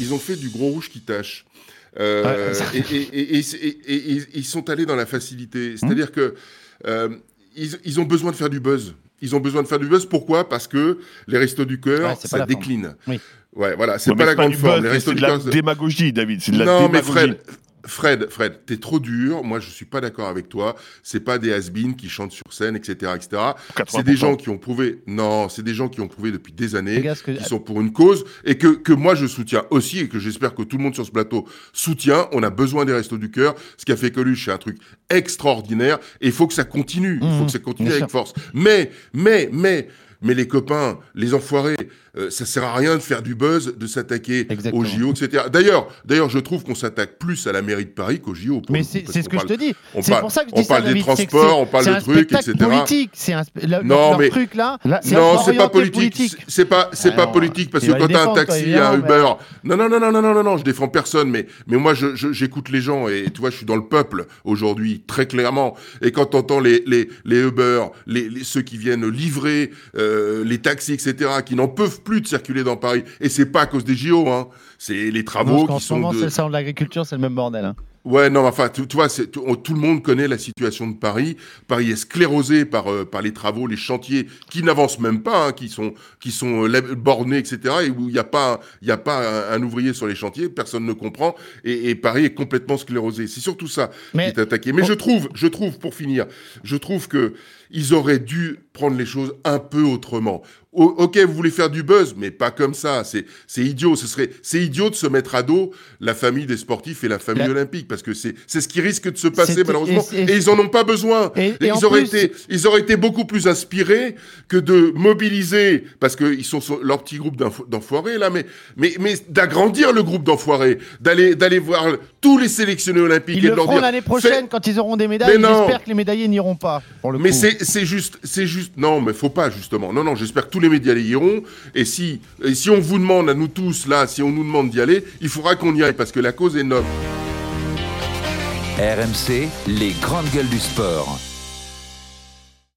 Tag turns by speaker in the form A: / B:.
A: Ils ont fait du gros rouge qui tâche. Euh, et, ils sont allés dans la facilité. C'est-à-dire que euh, ils, ont besoin de faire du buzz. Ils ont besoin de faire du buzz. Pourquoi? Parce que les restos du cœur, ça décline. Ouais, voilà, c'est pas la grande forme.
B: C'est de la démagogie, David. C'est de la non, démagogie. mais Fred,
A: Fred, Fred, t'es trop dur. Moi, je suis pas d'accord avec toi. C'est pas des has qui chantent sur scène, etc., etc. C'est des gens qui ont prouvé. Non, c'est des gens qui ont prouvé depuis des années, qui sont pour une cause et que que moi je soutiens aussi et que j'espère que tout le monde sur ce plateau soutient. On a besoin des restos du cœur. Ce qui a fait Coluche, c'est un truc extraordinaire et il faut que ça continue. Il faut mmh, que ça continue avec force. Mais, mais, mais mais les copains, les enfoirés, euh, ça sert à rien de faire du buzz, de s'attaquer aux JO, etc. D'ailleurs, d'ailleurs, je trouve qu'on s'attaque plus à la mairie de Paris qu'aux JO.
C: Mais c'est ce que je te dis.
A: C'est pour ça que je dis on parle des transports, on parle de trucs, etc.
C: politique. C'est un non, mais truc là.
A: non, c'est pas politique. C'est pas, c'est pas politique parce que quand t'as un taxi, un Uber. Non, non, non, non, non, non, non, je défends personne, mais mais moi, j'écoute les gens et tu vois, je suis dans le peuple aujourd'hui très clairement. Et quand t'entends les les les Uber, les ceux qui viennent livrer. Euh, euh, les taxis, etc., qui n'en peuvent plus de circuler dans Paris. Et c'est pas à cause des JO, hein. C'est les travaux qui sont.
C: En ce moment, c'est le salon de l'agriculture, c'est le même bordel. Hein.
A: Ouais, non, enfin, tu, vois, tout, le monde connaît la situation de Paris. Paris est sclérosé par, euh, par les travaux, les chantiers qui n'avancent même pas, hein, qui sont, qui sont euh, bornés, etc. Et où il n'y a pas, il a pas un, ouvrier sur les chantiers, personne ne comprend. Et, Paris est complètement sclérosé. C'est surtout ça qui est attaqué. Mais je trouve, je trouve, pour finir, je trouve que ils auraient dû prendre les choses un peu autrement. ok, vous voulez faire du buzz, mais pas comme ça. C'est, c'est idiot. Ce serait, c'est idiot de se mettre à dos la famille des sportifs et la famille olympique, parce que c'est, c'est ce qui risque de se passer malheureusement. Et, ils en ont pas besoin. ils auraient été, ils auraient été beaucoup plus inspirés que de mobiliser, parce qu'ils sont leur petit groupe d'enfoirés là, mais, mais, mais d'agrandir le groupe d'enfoirés, d'aller, d'aller voir tous les sélectionnés olympiques
C: ils et de leur dire. l'année prochaine quand ils auront des médailles. J'espère que les médaillés n'iront pas.
A: Pour le mais c'est c'est juste, c'est juste. Non, mais faut pas justement. Non, non. J'espère que tous les médias y iront. Et si, et si on vous demande à nous tous là, si on nous demande d'y aller, il faudra qu'on y aille parce que la cause est noble.
D: RMC, les grandes gueules du sport.